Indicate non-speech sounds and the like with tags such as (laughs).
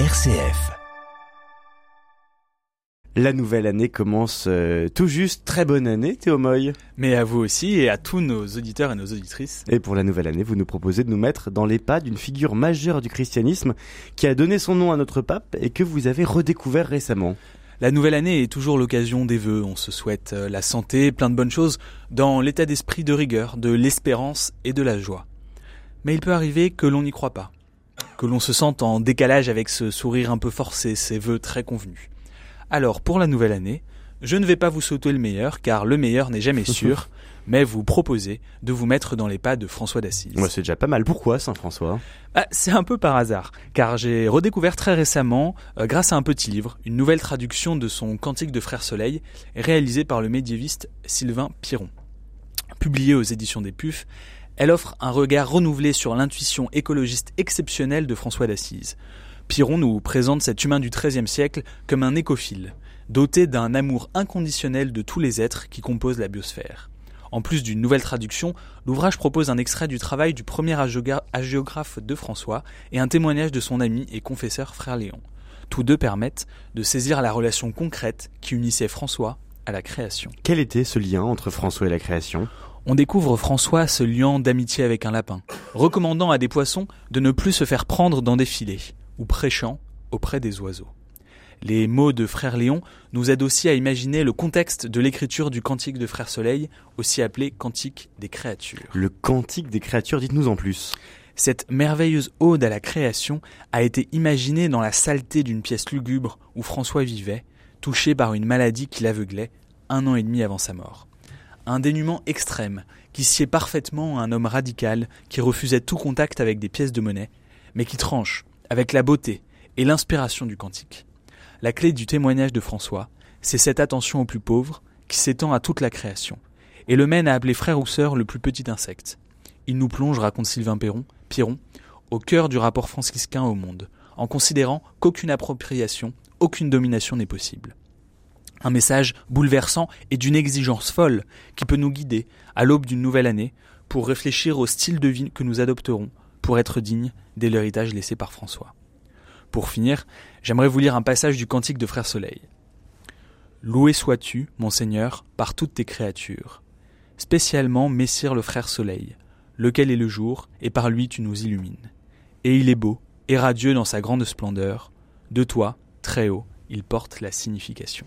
RCF. La nouvelle année commence euh, tout juste. Très bonne année, Théo Moy. Mais à vous aussi et à tous nos auditeurs et nos auditrices. Et pour la nouvelle année, vous nous proposez de nous mettre dans les pas d'une figure majeure du christianisme qui a donné son nom à notre pape et que vous avez redécouvert récemment. La nouvelle année est toujours l'occasion des vœux. On se souhaite euh, la santé, plein de bonnes choses, dans l'état d'esprit de rigueur, de l'espérance et de la joie. Mais il peut arriver que l'on n'y croit pas, que l'on se sente en décalage avec ce sourire un peu forcé, ces vœux très convenus. Alors, pour la nouvelle année, je ne vais pas vous sauter le meilleur, car le meilleur n'est jamais (laughs) sûr, mais vous proposer de vous mettre dans les pas de François d'Assise. Moi, c'est déjà pas mal. Pourquoi Saint-François? Ah, C'est un peu par hasard, car j'ai redécouvert très récemment, euh, grâce à un petit livre, une nouvelle traduction de son Cantique de Frère Soleil, réalisée par le médiéviste Sylvain Piron. Publiée aux éditions des Pufs, elle offre un regard renouvelé sur l'intuition écologiste exceptionnelle de François d'Assise. Piron nous présente cet humain du XIIIe siècle comme un écophile, doté d'un amour inconditionnel de tous les êtres qui composent la biosphère. En plus d'une nouvelle traduction, l'ouvrage propose un extrait du travail du premier hagiographe de François et un témoignage de son ami et confesseur frère Léon. Tous deux permettent de saisir la relation concrète qui unissait François à la création. Quel était ce lien entre François et la création? On découvre François se liant d'amitié avec un lapin, recommandant à des poissons de ne plus se faire prendre dans des filets, ou prêchant auprès des oiseaux. Les mots de Frère Léon nous aident aussi à imaginer le contexte de l'écriture du Cantique de Frère Soleil, aussi appelé Cantique des créatures. Le Cantique des créatures, dites-nous en plus. Cette merveilleuse ode à la création a été imaginée dans la saleté d'une pièce lugubre où François vivait, touché par une maladie qui l'aveuglait un an et demi avant sa mort. Un dénuement extrême qui sied parfaitement à un homme radical qui refusait tout contact avec des pièces de monnaie, mais qui tranche avec la beauté et l'inspiration du cantique. La clé du témoignage de François, c'est cette attention aux plus pauvres qui s'étend à toute la création, et le mène à appeler frère ou sœur le plus petit insecte. Il nous plonge, raconte Sylvain Perron, au cœur du rapport franciscain au monde, en considérant qu'aucune appropriation, aucune domination n'est possible. Un message bouleversant et d'une exigence folle qui peut nous guider, à l'aube d'une nouvelle année, pour réfléchir au style de vie que nous adopterons pour être dignes de l'héritage laissé par François. Pour finir, j'aimerais vous lire un passage du Cantique de Frère Soleil. Loué sois-tu, mon Seigneur, par toutes tes créatures, spécialement Messire le Frère Soleil, lequel est le jour, et par lui tu nous illumines. Et il est beau, et radieux dans sa grande splendeur, de toi, très haut, il porte la signification.